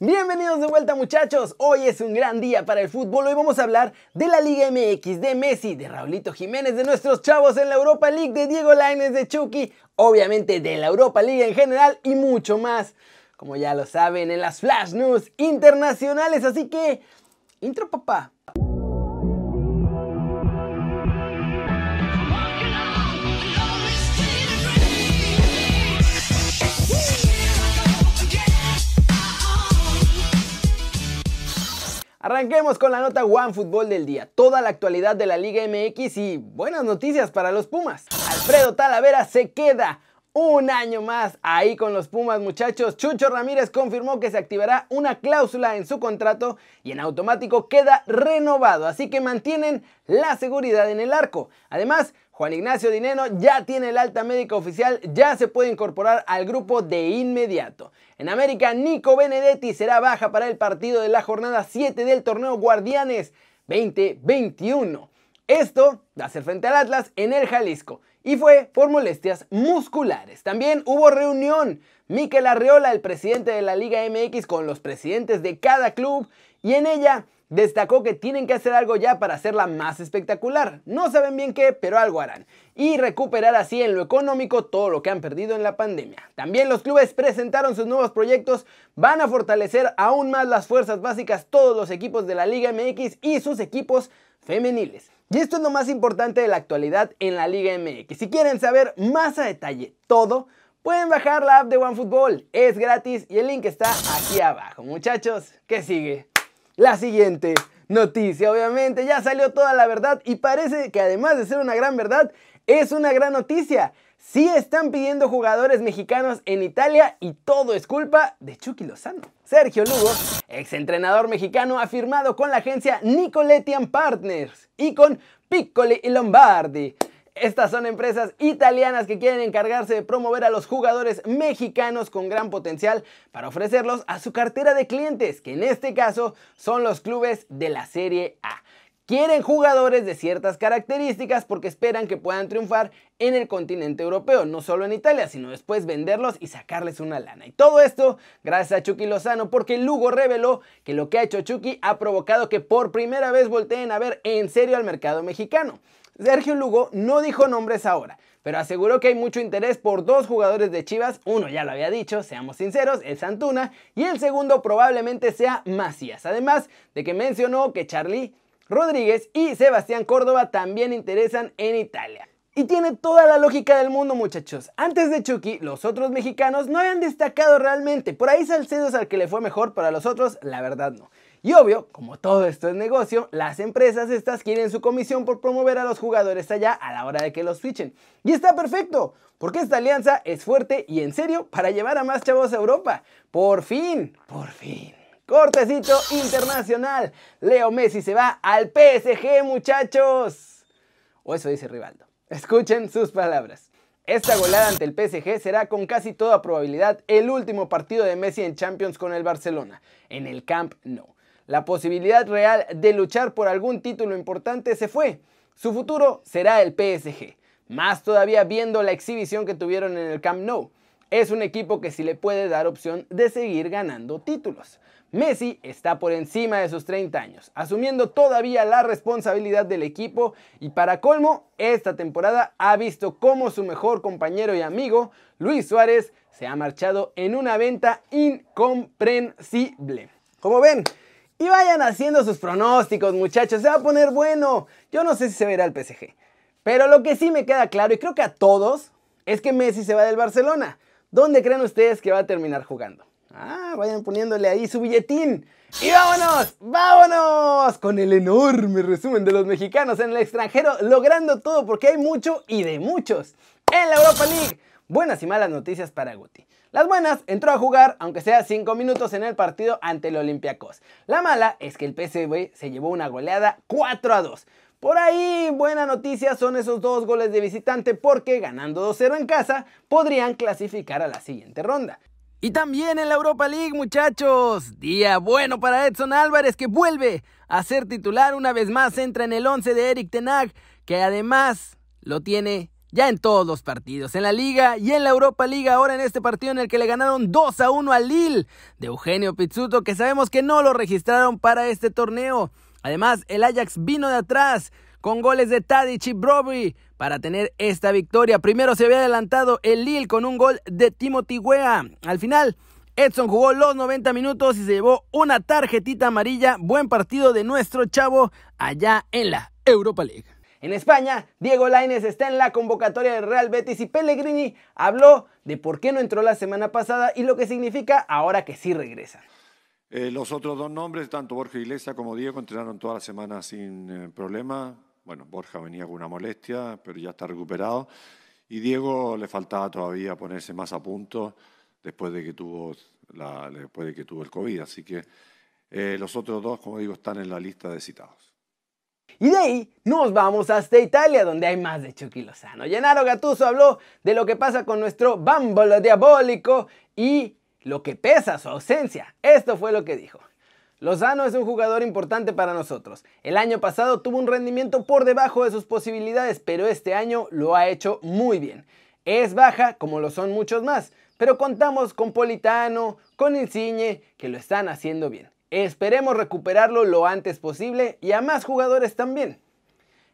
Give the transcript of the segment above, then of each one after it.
Bienvenidos de vuelta muchachos, hoy es un gran día para el fútbol, hoy vamos a hablar de la Liga MX, de Messi, de Raulito Jiménez, de nuestros chavos en la Europa League, de Diego Lainez, de Chucky, obviamente de la Europa League en general y mucho más, como ya lo saben en las Flash News internacionales, así que, intro papá. Arranquemos con la nota One Fútbol del día, toda la actualidad de la Liga MX y buenas noticias para los Pumas. Alfredo Talavera se queda un año más ahí con los Pumas muchachos. Chucho Ramírez confirmó que se activará una cláusula en su contrato y en automático queda renovado, así que mantienen la seguridad en el arco. Además, Juan Ignacio Dineno ya tiene el alta médica oficial, ya se puede incorporar al grupo de inmediato. En América, Nico Benedetti será baja para el partido de la jornada 7 del torneo Guardianes 2021. Esto va a ser frente al Atlas en el Jalisco y fue por molestias musculares. También hubo reunión. Miquel Arreola, el presidente de la Liga MX, con los presidentes de cada club y en ella destacó que tienen que hacer algo ya para hacerla más espectacular. No saben bien qué, pero algo harán. Y recuperar así en lo económico todo lo que han perdido en la pandemia. También los clubes presentaron sus nuevos proyectos, van a fortalecer aún más las fuerzas básicas todos los equipos de la Liga MX y sus equipos femeniles. Y esto es lo más importante de la actualidad en la Liga MX. Si quieren saber más a detalle todo, pueden bajar la app de OneFootball. Es gratis y el link está aquí abajo. Muchachos, ¿qué sigue? La siguiente noticia, obviamente, ya salió toda la verdad y parece que además de ser una gran verdad, es una gran noticia. Sí están pidiendo jugadores mexicanos en Italia y todo es culpa de Chucky Lozano. Sergio Lugo, exentrenador mexicano, ha firmado con la agencia Nicoletti Partners y con Piccoli y Lombardi estas son empresas italianas que quieren encargarse de promover a los jugadores mexicanos con gran potencial para ofrecerlos a su cartera de clientes, que en este caso son los clubes de la Serie A. Quieren jugadores de ciertas características porque esperan que puedan triunfar en el continente europeo, no solo en Italia, sino después venderlos y sacarles una lana. Y todo esto gracias a Chucky Lozano porque Lugo reveló que lo que ha hecho Chucky ha provocado que por primera vez volteen a ver en serio al mercado mexicano. Sergio Lugo no dijo nombres ahora, pero aseguró que hay mucho interés por dos jugadores de Chivas, uno ya lo había dicho, seamos sinceros, es Antuna, y el segundo probablemente sea Macías, además de que mencionó que Charlie Rodríguez y Sebastián Córdoba también interesan en Italia. Y tiene toda la lógica del mundo, muchachos. Antes de Chucky, los otros mexicanos no habían destacado realmente. Por ahí Salcedo al que le fue mejor, para los otros, la verdad no. Y obvio, como todo esto es negocio, las empresas estas quieren su comisión por promover a los jugadores allá a la hora de que los fichen. Y está perfecto, porque esta alianza es fuerte y en serio para llevar a más chavos a Europa. Por fin, por fin. Cortecito internacional. Leo Messi se va al PSG, muchachos. O eso dice Rivaldo. Escuchen sus palabras. Esta goleada ante el PSG será con casi toda probabilidad el último partido de Messi en Champions con el Barcelona, en el Camp Nou la posibilidad real de luchar por algún título importante se fue. Su futuro será el PSG, más todavía viendo la exhibición que tuvieron en el Camp Nou. Es un equipo que sí le puede dar opción de seguir ganando títulos. Messi está por encima de sus 30 años, asumiendo todavía la responsabilidad del equipo y para colmo, esta temporada ha visto cómo su mejor compañero y amigo, Luis Suárez, se ha marchado en una venta incomprensible. Como ven, y vayan haciendo sus pronósticos, muchachos. Se va a poner bueno. Yo no sé si se verá el PSG. Pero lo que sí me queda claro, y creo que a todos, es que Messi se va del Barcelona. ¿Dónde creen ustedes que va a terminar jugando? Ah, vayan poniéndole ahí su billetín. Y vámonos, vámonos con el enorme resumen de los mexicanos en el extranjero, logrando todo porque hay mucho y de muchos. En la Europa League, buenas y malas noticias para Guti. Las buenas, entró a jugar, aunque sea 5 minutos en el partido ante el Olympiacos. La mala es que el PSV se llevó una goleada 4 a 2. Por ahí, buena noticia son esos dos goles de visitante porque ganando 2-0 en casa podrían clasificar a la siguiente ronda. Y también en la Europa League, muchachos. Día bueno para Edson Álvarez que vuelve a ser titular una vez más. Entra en el 11 de Eric Tenag, que además lo tiene ya en todos los partidos, en la Liga y en la Europa Liga, ahora en este partido en el que le ganaron 2 a 1 al Lille de Eugenio Pizzuto, que sabemos que no lo registraron para este torneo. Además, el Ajax vino de atrás con goles de Tadic y Broby para tener esta victoria. Primero se había adelantado el Lille con un gol de Timothy Wea. Al final, Edson jugó los 90 minutos y se llevó una tarjetita amarilla. Buen partido de nuestro chavo allá en la Europa League. En España, Diego Lainez está en la convocatoria del Real Betis y Pellegrini habló de por qué no entró la semana pasada y lo que significa ahora que sí regresa. Eh, los otros dos nombres, tanto Borja Iglesias como Diego, entrenaron toda la semana sin eh, problema. Bueno, Borja venía con una molestia, pero ya está recuperado. Y Diego le faltaba todavía ponerse más a punto después de que tuvo, después de que tuvo el COVID. Así que eh, los otros dos, como digo, están en la lista de citados. Y de ahí nos vamos hasta Italia, donde hay más de Chucky Lozano. Gennaro Gattuso habló de lo que pasa con nuestro bámbolo diabólico y lo que pesa su ausencia. Esto fue lo que dijo. Lozano es un jugador importante para nosotros. El año pasado tuvo un rendimiento por debajo de sus posibilidades, pero este año lo ha hecho muy bien. Es baja como lo son muchos más, pero contamos con Politano, con Insigne, que lo están haciendo bien. Esperemos recuperarlo lo antes posible y a más jugadores también.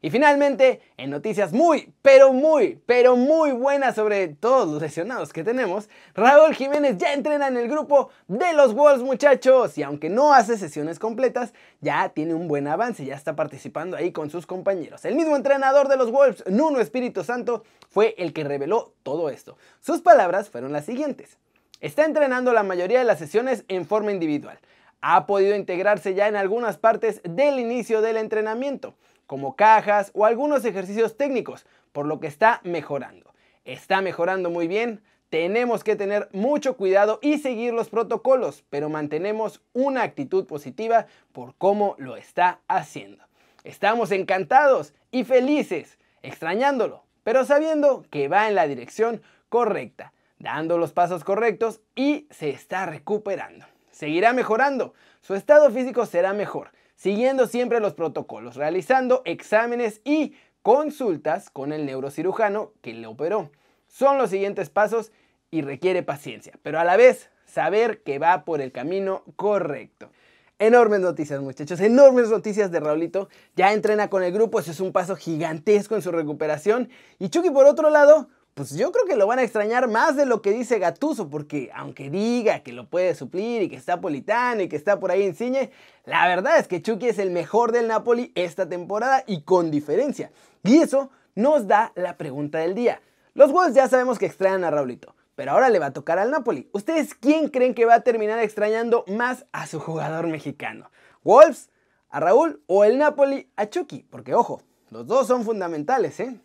Y finalmente, en noticias muy, pero muy, pero muy buenas sobre todos los lesionados que tenemos, Raúl Jiménez ya entrena en el grupo de los Wolves muchachos y aunque no hace sesiones completas, ya tiene un buen avance, ya está participando ahí con sus compañeros. El mismo entrenador de los Wolves, Nuno Espíritu Santo, fue el que reveló todo esto. Sus palabras fueron las siguientes. Está entrenando la mayoría de las sesiones en forma individual ha podido integrarse ya en algunas partes del inicio del entrenamiento, como cajas o algunos ejercicios técnicos, por lo que está mejorando. Está mejorando muy bien, tenemos que tener mucho cuidado y seguir los protocolos, pero mantenemos una actitud positiva por cómo lo está haciendo. Estamos encantados y felices, extrañándolo, pero sabiendo que va en la dirección correcta, dando los pasos correctos y se está recuperando seguirá mejorando. Su estado físico será mejor, siguiendo siempre los protocolos, realizando exámenes y consultas con el neurocirujano que le operó. Son los siguientes pasos y requiere paciencia, pero a la vez saber que va por el camino correcto. Enormes noticias, muchachos, enormes noticias de Raulito. Ya entrena con el grupo, eso es un paso gigantesco en su recuperación. Y Chucky, por otro lado, pues yo creo que lo van a extrañar más de lo que dice Gatuso, porque aunque diga que lo puede suplir y que está Politano y que está por ahí Insigne, la verdad es que Chucky es el mejor del Napoli esta temporada y con diferencia. Y eso nos da la pregunta del día. Los Wolves ya sabemos que extrañan a Raulito, pero ahora le va a tocar al Napoli. ¿Ustedes quién creen que va a terminar extrañando más a su jugador mexicano? ¿Wolves? ¿A Raúl? ¿O el Napoli a Chucky? Porque ojo, los dos son fundamentales, ¿eh?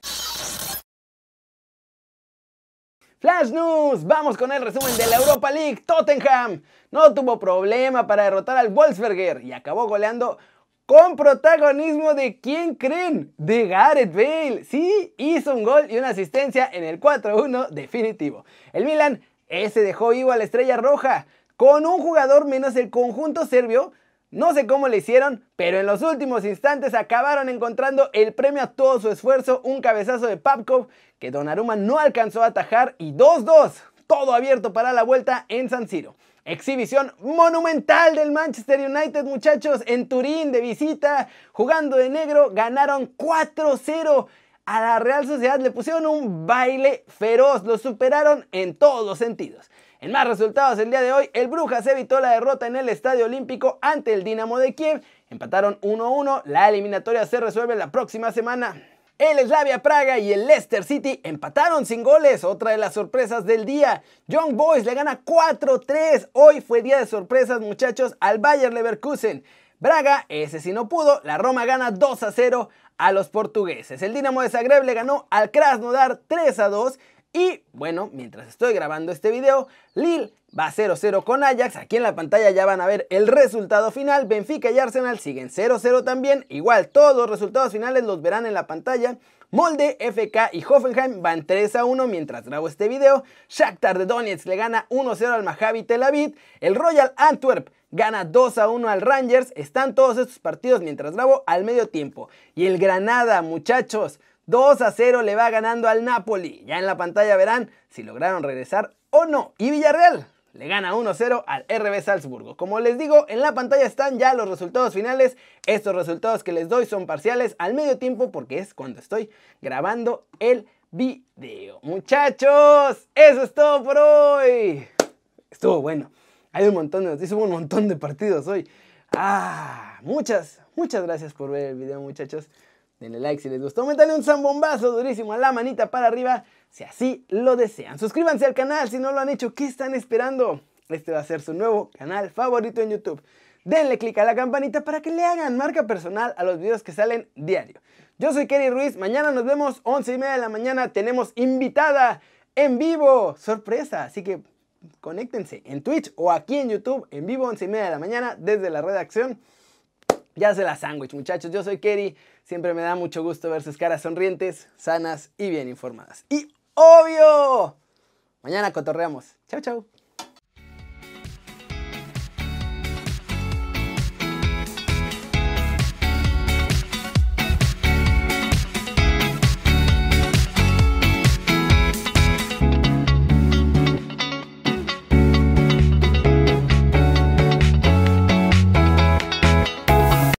Flash News, vamos con el resumen de la Europa League. Tottenham no tuvo problema para derrotar al Wolfsberger y acabó goleando con protagonismo de quién creen? De Gareth Bale. Sí, hizo un gol y una asistencia en el 4-1 definitivo. El Milan ese dejó vivo a la estrella roja con un jugador menos el conjunto serbio no sé cómo le hicieron, pero en los últimos instantes acabaron encontrando el premio a todo su esfuerzo, un cabezazo de Papkov que Donnarumma no alcanzó a atajar y 2-2, todo abierto para la vuelta en San Siro. Exhibición monumental del Manchester United, muchachos, en Turín de visita, jugando de negro, ganaron 4-0 a la Real Sociedad, le pusieron un baile feroz, lo superaron en todos los sentidos. En más resultados el día de hoy, el Brujas evitó la derrota en el Estadio Olímpico ante el Dinamo de Kiev. Empataron 1-1, la eliminatoria se resuelve la próxima semana. El Slavia Praga y el Leicester City empataron sin goles, otra de las sorpresas del día. Young Boys le gana 4-3. Hoy fue día de sorpresas, muchachos, al Bayer Leverkusen. Braga, ese sí no pudo, la Roma gana 2 0 a los portugueses. El Dinamo de Zagreb le ganó al Krasnodar 3 2 y bueno, mientras estoy grabando este video, Lille va 0-0 con Ajax. Aquí en la pantalla ya van a ver el resultado final. Benfica y Arsenal siguen 0-0 también. Igual todos los resultados finales los verán en la pantalla. Molde, FK y Hoffenheim van 3 1 mientras grabo este video. Shakhtar de Donetsk le gana 1-0 al Maccabi Tel Aviv. El Royal Antwerp gana 2 1 al Rangers. Están todos estos partidos mientras grabo al medio tiempo. Y el Granada, muchachos, 2 a 0 le va ganando al Napoli. Ya en la pantalla verán si lograron regresar o no. Y Villarreal le gana 1-0 al RB Salzburgo. Como les digo, en la pantalla están ya los resultados finales. Estos resultados que les doy son parciales al medio tiempo porque es cuando estoy grabando el video. Muchachos, eso es todo por hoy. Estuvo bueno. Hay un montón de noticias, hubo un montón de partidos hoy. Ah, muchas, muchas gracias por ver el video, muchachos. Denle like si les gustó. Métale un zambombazo durísimo a la manita para arriba si así lo desean. Suscríbanse al canal si no lo han hecho. ¿Qué están esperando? Este va a ser su nuevo canal favorito en YouTube. Denle click a la campanita para que le hagan marca personal a los videos que salen diario. Yo soy Kerry Ruiz. Mañana nos vemos 11 y media de la mañana. Tenemos invitada en vivo. Sorpresa. Así que conéctense en Twitch o aquí en YouTube en vivo 11 y media de la mañana desde la redacción. Ya se la sándwich, muchachos. Yo soy Kerry. Siempre me da mucho gusto ver sus caras sonrientes, sanas y bien informadas. Y obvio, mañana cotorreamos. Chau, chau.